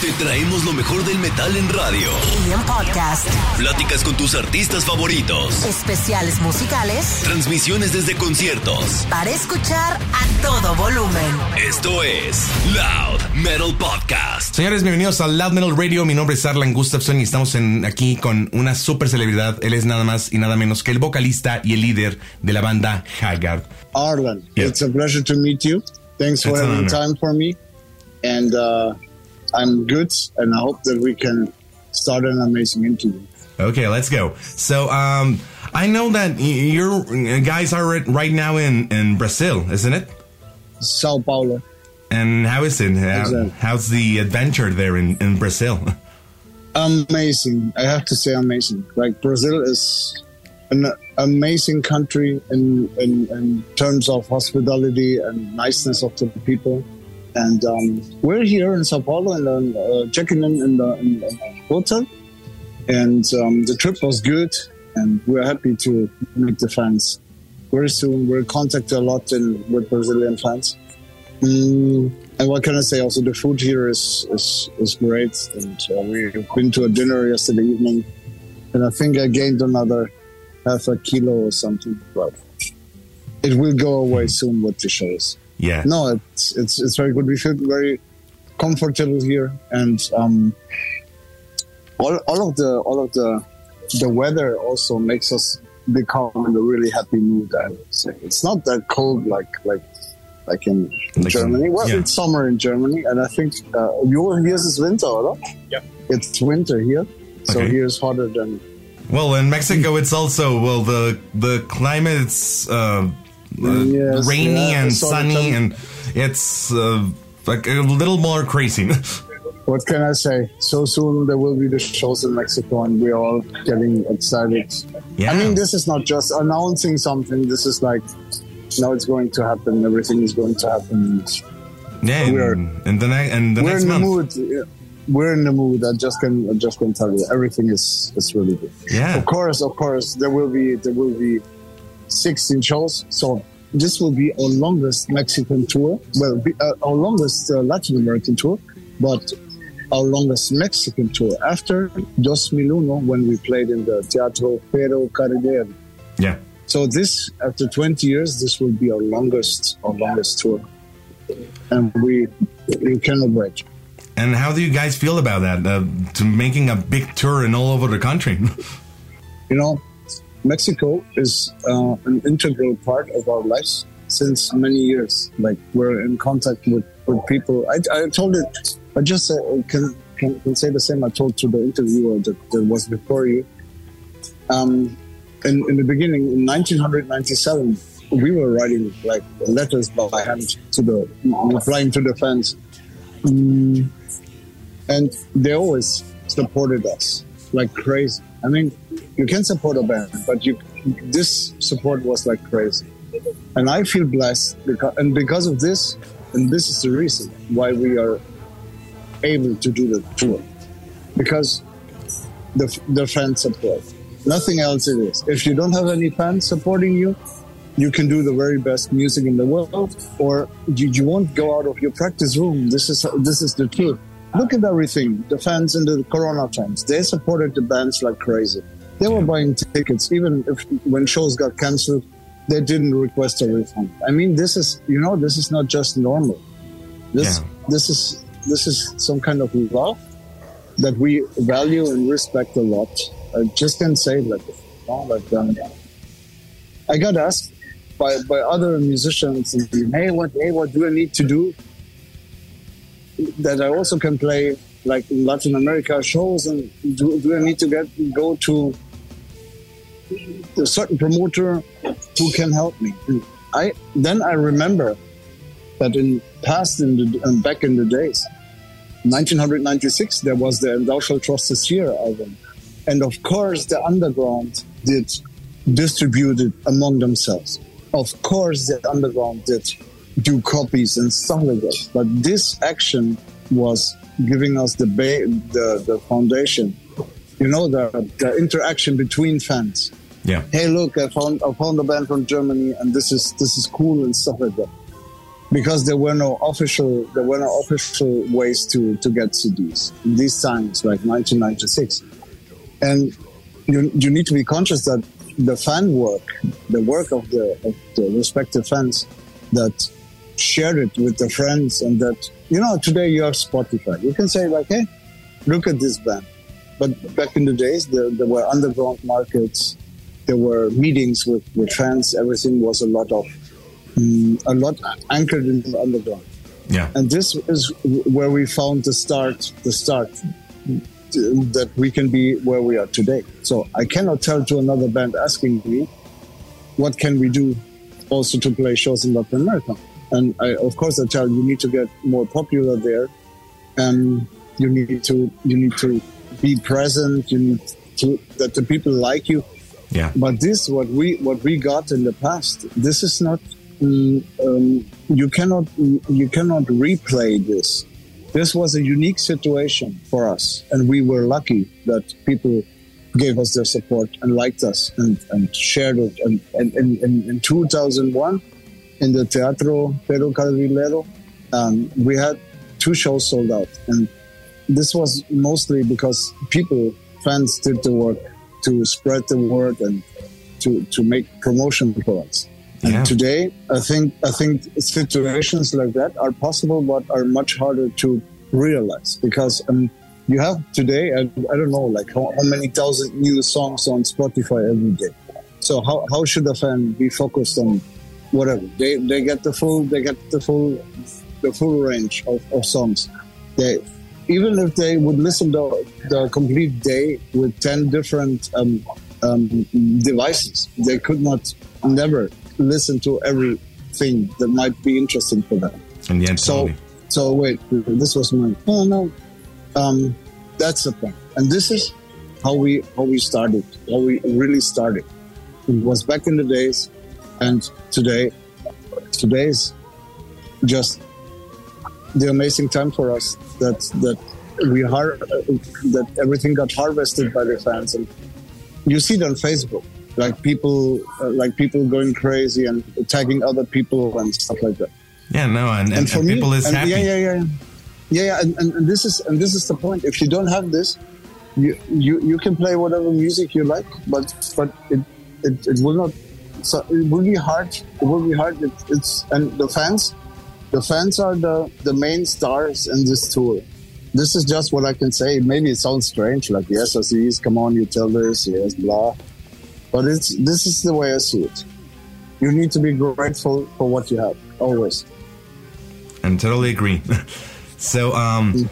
Te traemos lo mejor del metal en radio. Y en podcast. Pláticas con tus artistas favoritos. Especiales musicales. Transmisiones desde conciertos. Para escuchar a todo volumen. Esto es Loud Metal Podcast. Señores, bienvenidos a Loud Metal Radio. Mi nombre es Arlan Gustafson y estamos en, aquí con una super celebridad. Él es nada más y nada menos que el vocalista y el líder de la banda Haggard. Arlan, Yeah. it's a pleasure to meet you. Thanks for having time for me. And uh, I'm good, and I hope that we can start an amazing interview. Okay, let's go. So, um, I know that y- you're guys are right- right now in, in Brazil, isn't it? Sao Paulo. And how is it? How- Exactly. how's the adventure there in, in Brazil? Amazing. I have to say, amazing. Like, Brazil is an amazing country in, in, in terms of hospitality and niceness of the people. And um, we're here in Sao Paulo and uh, checking in in the, in the hotel. And um, the trip was good, and we're happy to meet the fans. Very soon, we're contacted a lot in, with Brazilian fans. Mm, and what can I say? Also, the food here is is, is great, and uh, we've been to a dinner yesterday evening, and I think I gained another half a kilo or something. But it will go away soon with the shows. Yeah. No, it's it's it's very good. We feel very comfortable here, and um, all all of the all of the the weather also makes us become in a really happy mood. I would say it's not that cold like like like in Like Germany. in- well, yeah. it's summer in Germany, and I think uh, you here is winter, or Yeah. It's winter here, so Okay. here is hotter than Well, in Mexico, it's also well the the climate's uh, Yes, rainy yeah, and sunny, and it's uh, like a little more crazy. what can I say? So soon there will be the shows in Mexico, and we're all getting excited. yeah, I mean, this is not just announcing something. This is like, now it's going to happen. Everything is going to happen. yeah, we're- in, in the next and the We're next in the mood. We're in the mood. I just can, I just can tell you, everything is is really good. Yeah, Of course, of course, there will be there will be 16 shows. So this will be our longest Mexican tour. Well, be, uh, our longest uh, Latin American tour, but our longest Mexican tour after 2001 when we played in the Teatro Pero Caribbean. yeah. So this, after 20 years, this will be our longest, our longest tour, and we we cannot wait. And how do you guys feel about that? Uh, to making a big tour and all over the country. You know, Mexico is uh, an integral part of our lives since many years. Like we're in contact with, with people. I, I told it. I just uh, can, can can say the same. I told to the interviewer that, that was before you. Um, in, in the beginning, in 1997, we were writing like letters by hand to the replying to the fans, Mm, and they always supported us like crazy. I mean, you can support a band, but you this support was like crazy, and I feel blessed because and because of this, and this is the reason why we are able to do the tour because the the fan support. Nothing else it is. If you don't have any fans supporting you, you can do the very best music in the world, or you, you won't go out of your practice room. This is this is the truth. Look at everything. The fans in the Corona times, they supported the bands like crazy. They were buying tickets, even if when shows got cancelled, they didn't request a refund. I mean, this is you know, this is not just normal. This Yeah. this is this is some kind of love that we value and respect a lot. I just can't say that. you know, like um, I got asked by, by other musicians, hey, what hey, what do I need to do that I also can play like in Latin America shows, and do, do I need to get go to a certain promoter who can help me? And I then I remember that in past in the um, back in the days, 1996 there was the "Thou Shalt Trust the Seer" album, and of course the underground did distribute it among themselves. Of course the underground did do copies and stuff like that. But this action was giving us the ba- the, the foundation. You know the, the interaction between fans Yeah. hey look i found i found a band from germany and this is this is cool and stuff like that. Because there were no official there were no official ways to to get cds in these times like 1996 and you, you need to be conscious that the fan work the work of the of the respective fans that shared it with the friends and that you know today you have spotify. You can say like hey look at this band. But back in the days there, there were underground markets there were meetings with, with fans. Everything was a lot of mm, a lot anchored in the underground Yeah. and this is where we found the start the start that we can be where we are today. So i cannot tell to another band asking me what can we do also to play shows in latin america? And I, of course i tell you need to get more popular there and you need to you need to be present. You need to that the people like you Yeah. but this what we what we got in the past this is not mm, um, you cannot you cannot replay this. This was a unique situation for us and we were lucky that people gave us their support and liked us and, and shared it. And, and, and, in 2001 in the teatro pedro calvilero um, we had two shows sold out. And this was mostly because people fans did the work to spread the word and to to make promotion for us. And today i think i think situations like that are possible but are much harder to realize because um, you have today I, I don't know like how, how many thousand new songs on spotify every day. So how, how should a fan be focused on whatever? They they get the full they get the full the full range of, of songs. They even if they would listen to the complete day with 10 different um, um, devices they could not never listen to everything that might be interesting for them. And yeah, so totally. so wait this was my oh no um, that's the point. And this is how we how we started how we really started. It was back in the days and today today's just the amazing time for us that that we har- that everything got harvested by the fans and you see it on facebook like people uh, like people going crazy and tagging other people and stuff like that Yeah, no, and, and, and people is and happy. Yeah, yeah, yeah, yeah, yeah. And, and, and this is and this is the point. If you don't have this, you you, you can play whatever music you like, but but it it, it will not. So it will be hard. It will be hard. It, it's and the fans, the fans are the the main stars in this tour. This is just what I can say. Maybe it sounds strange, like yes, Asis, come on, you tell this, yes, blah. But it's this is the way I see it. You need to be grateful for what you have always. I totally agree. so, um,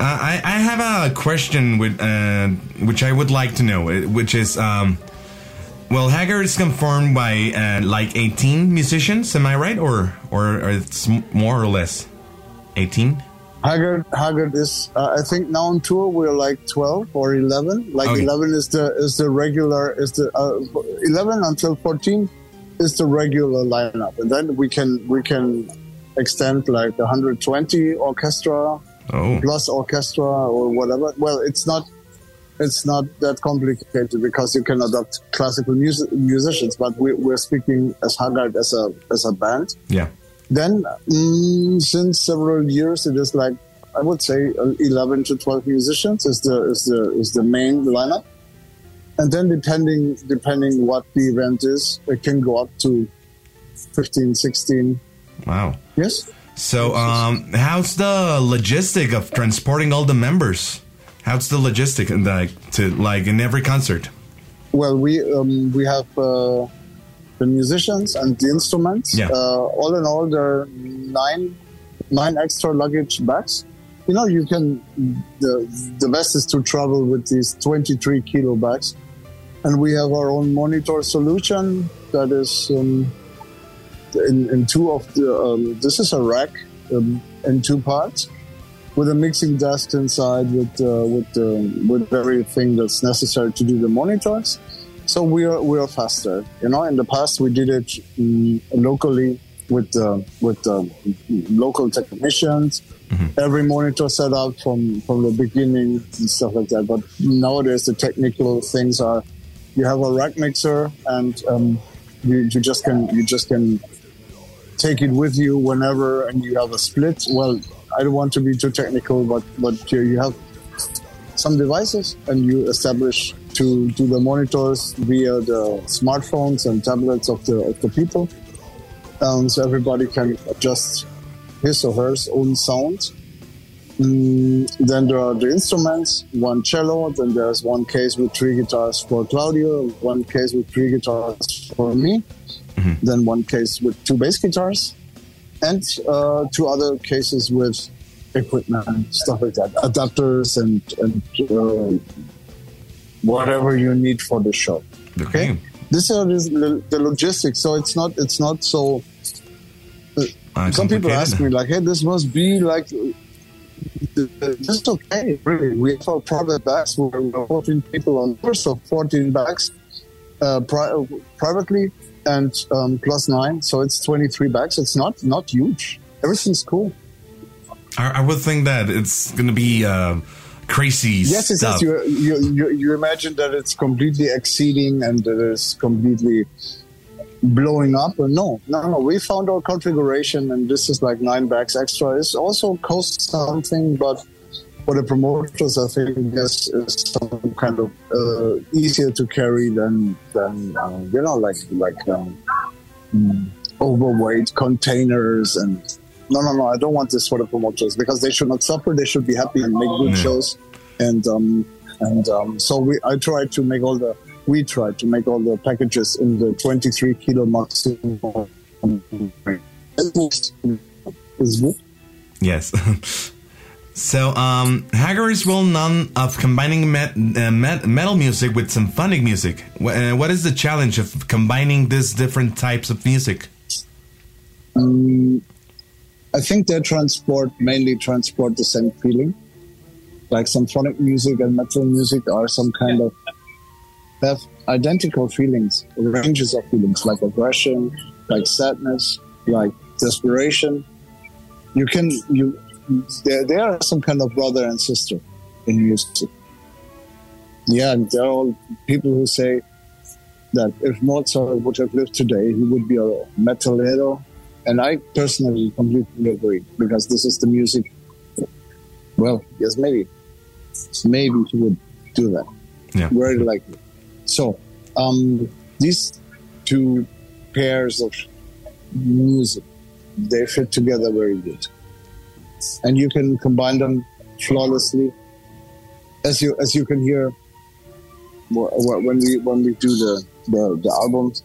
I, I have a question with, uh, which I would like to know, which is, um, well, Haggard is confirmed by uh, like 18 musicians, am I right? Or, or, or it's more or less 18? Haggard, Haggard is. Uh, I think now on tour we're like twelve or eleven. Like Okay. eleven is the is the regular is the uh, eleven until fourteen is the regular lineup, and then we can we can extend like 120 orchestra Oh, plus orchestra or whatever. Well, it's not it's not that complicated because you can adopt classical music, musicians, but we, we're speaking as Haggard as a as a band yeah. then mm, since several years it is like i would say 11 to 12 musicians is the is the is the main lineup and then depending depending what the event is it can go up to 15 16 Wow. yes So, um, how's the logistic of transporting all the members? How's the logistic and like to like in every concert? well we um, we have uh, the musicians and the instruments Yeah. uh, all in all there are nine nine extra luggage bags you know you can the the best is to travel with these 23 kilo bags and we have our own monitor solution that is um, in, in two of the. Um, this is a rack um, in two parts with a mixing desk inside with uh, with uh, with everything that's necessary to do the monitors. So we are we are faster. You know, in the past we did it mm, locally with uh, with uh, local technicians. Every monitor set up from from the beginning and stuff like that. But nowadays the technical things are you have a rack mixer and um, you, you just can you just can take it with you whenever and you have a split. Well, I don't want to be too technical, but but you, you have some devices and you establish to to the monitors via the smartphones and tablets of the of the people. Um, so everybody can adjust his or her own sound. Mm, then there are the instruments, one cello, then there's one case with three guitars for Claudio, one case with three guitars for me, then one case with two bass guitars, and uh, two other cases with equipment, stuff like that, adapters and, and uh, whatever you need for the show. Okay. This is the logistics, so it's not it's not so Uh, some people ask me like, "Hey, this must be like this is okay." Really, we have our private bags. We're we're 14 people on tour, so 14 bags uh, pri- privately and um, plus nine, so it's 23 bags. It's not not huge. Everything's cool. I, I would think that it's gonna be uh, crazy Yes, says you, you you you imagine that it's completely exceeding and that it's completely blowing up. No, no, no. We found our configuration, and this is like nine bags extra. It also costs something, but for the promoters, I think this is some kind of uh, easier to carry than than uh, you know, like like um, mm, overweight containers and. No, no, no! I don't want this for the promoters because they should not suffer. They should be happy and make good shows and um, and um, so we I try to make all the we try to make all the packages in the 23 kilo maximum. Yes. so, um, Haggard is well known of combining met, uh, met, metal music with symphonic music. Uh, what is the challenge of combining these different types of music? Um, I think they transport mainly transport the same feeling. Like symphonic music and metal music are some kind of have identical feelings, ranges of feelings like aggression, like sadness, like desperation. You can you there they are some kind of brother and sister in music. Yeah, and they're all people who say that if Mozart would have lived today, he would be a metalero. And I personally completely agree because this is the music. Well, yes, maybe, maybe he would do that Yeah. very likely. So, um, these two pairs of music, they fit together very good, and you can combine them flawlessly. As you as you can hear wh- wh- when we when we do the the, the albums,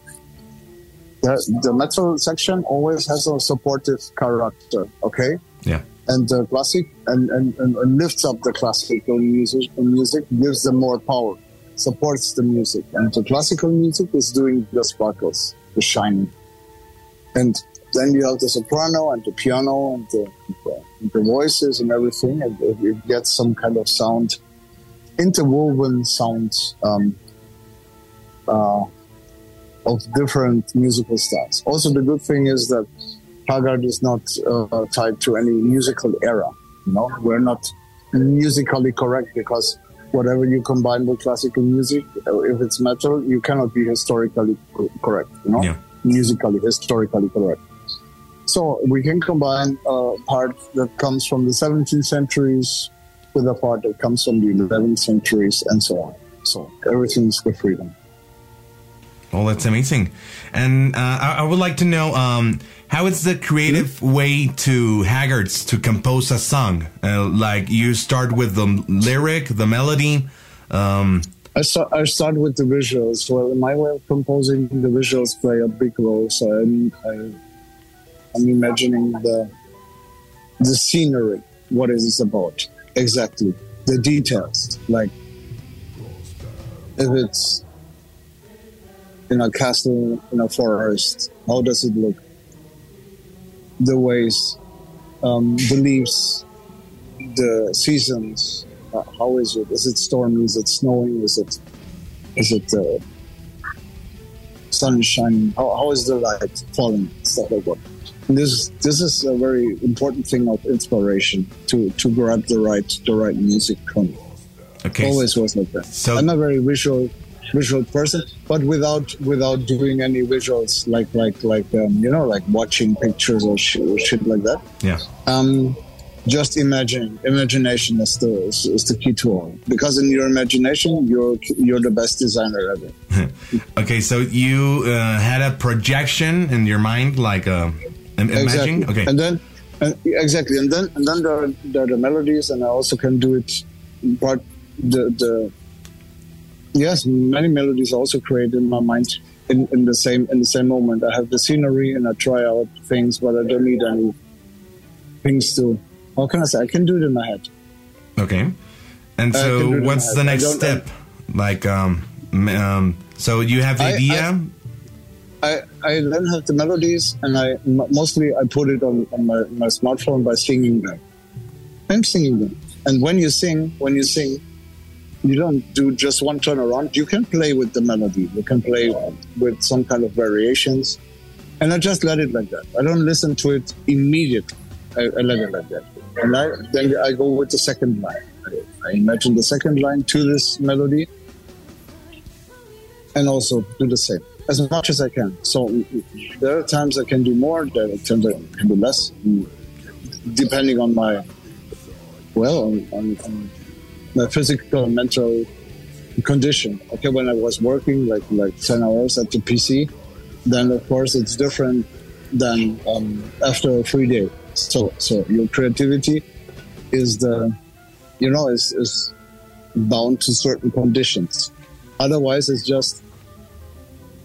the, the metal section always has a supportive character. Okay, Yeah. and the classic and, and, and, and lifts up the classical music music gives them more power supports the music and the classical music is doing the sparkles the shining and then you have the soprano and the piano and the, the, voices and everything and it, it gets some kind of sound interwoven sounds um, uh, of different musical styles also the good thing is that Haggard is not uh, tied to any musical era. You know, we're not musically correct because whatever you combine with classical music, uh, if it's metal, you cannot be historically correct. You know, Yeah. musically, historically correct. So we can combine a part that comes from the 17th centuries with a part that comes from the 11th centuries and so on. So everything's with freedom. Well, that's amazing. And uh, I, I would like to know um, how is the creative way to Haggards to compose a song? Uh, like you start with the lyric, the melody. Um, I start, I start with the visuals. Well, my way of composing, the visuals play a big role. So I'm, I, I'm imagining the the scenery, what is it about exactly, the details. Like if it's in a castle in a forest, how does it look? the ways, um, the leaves, the seasons. Uh, how is it? Is it stormy? Is it snowing? Is it is it uh, sun shining? How, how is the light falling? Stuff like that. This this is a very important thing of inspiration to to grab the right the right music from. Okay. Always was like that. So- I'm a very visual visual person, but without without doing any visuals like like like um, you know like watching pictures or shit, or shit like that. Yeah. Um, just imagine. Imagination is the is, is the key to all. Because in your imagination, you're you're the best designer ever. Okay, so you uh, had a projection in your mind, like uh, im- imagine. Okay. And then and, exactly, and then and then there are, there are the melodies, and I also can do it. But the the yes, many melodies also create in my mind in, in the same in the same moment. I have the scenery and I try out things, but I don't need any things to. How can I say? I can do it in my head. Okay. And so, can do it in what's the next step? Like, um, um, so you have the I- idea. I, I then have the melodies, and I m- mostly I put it on, on my, my smartphone by singing them. I'm singing them, and when you sing, when you sing, you don't do just one turn around. You can play with the melody. You can play with some kind of variations, and I just let it like that. I don't listen to it immediately. I, I let it like that, and I, then I go with the second line. I, I imagine the second line to this melody, and also do the same as much as I can. So there are times I can do more, there are times I can do less, mm, depending on my well, on, on, on my physical and mental condition. Okay, when I was working like like ten hours at the PC, then of course it's different than um, after a free day. So so your creativity is the you know is is bound to certain conditions. Otherwise, it's just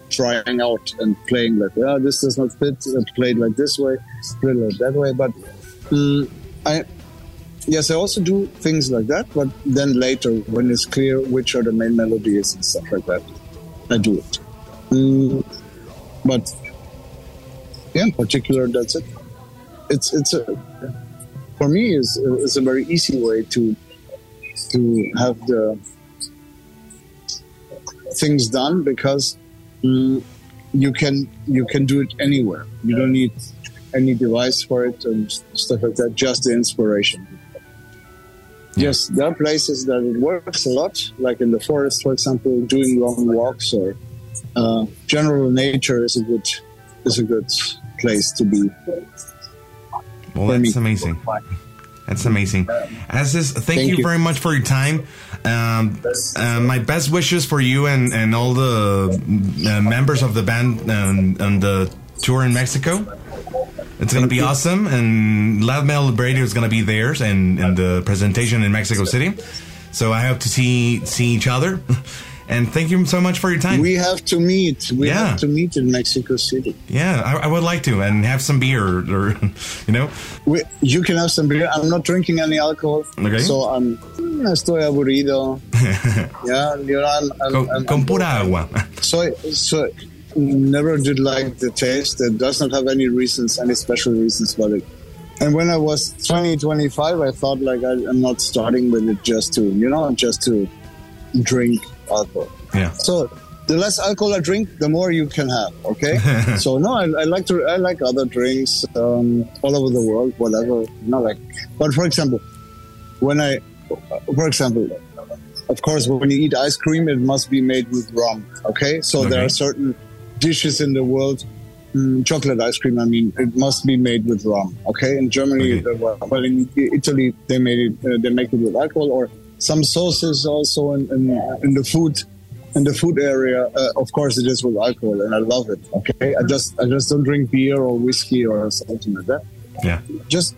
trying out and playing like, yeah, this does not fit. Played like this way, played like that way. But mm, I, yes, I also do things like that. But then later, when it's clear which are the main melodies and stuff like that, I do it. Mm, but yeah, in particular, that's it. It's it's a for me is is a very easy way to to have the things done because you can you can do it anywhere. You don't need any device for it and stuff like that. Just the inspiration. Yes, there are places that it works a lot, like in the forest, for example, doing long walks or uh, general nature is a good is a good place to be. Well, that's amazing. That's amazing. As is, thank, Thank you, you. very much for your time. Um, uh, my best wishes for you and, and all the uh, members of the band and, and the tour in Mexico. It's going to be awesome, and Loud Metal Radio is going to be there and, and the presentation in Mexico City. So I hope to see see each other. And thank you so much for your time. We have to meet. We Yeah. have to meet in Mexico City. yeah, I, I would like to and have some beer or, or you know. We, you can have some beer. I'm not drinking any alcohol, Okay. so I'm. Estoy aburrido. yeah, you know, I'm, I'm, Con, I'm, con pura agua. So, so never did like the taste. It does not have any reasons, any special reasons for it. And when I was 20, 25, I thought like I, I'm not starting with it just to, you know, just to drink alcohol. Yeah. So the less alcohol I drink, the more you can have. Okay. so no, I, I like to, I like other drinks um, all over the world, whatever. Not like, but for example, when I, for example, of course, when you eat ice cream, it must be made with rum. Okay, so there are certain dishes in the world. Mm, chocolate ice cream. I mean, it must be made with rum. Okay, in Germany, Okay. uh, well, in Italy, they made it. Uh, they make it with alcohol or some sauces also in, in, in the food. In the food area, uh, of course, it is with alcohol, and I love it. Okay, I just I just don't drink beer or whiskey or something like that Yeah. just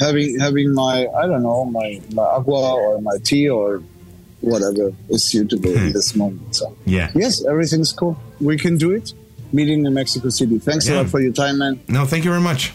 having having my I don't know my my agua or my tea or whatever is suitable hmm. in this moment. So Yeah. yes, everything's cool. We can do it. Meeting in Mexico City. Thanks a lot for your time, man. No, thank you very much.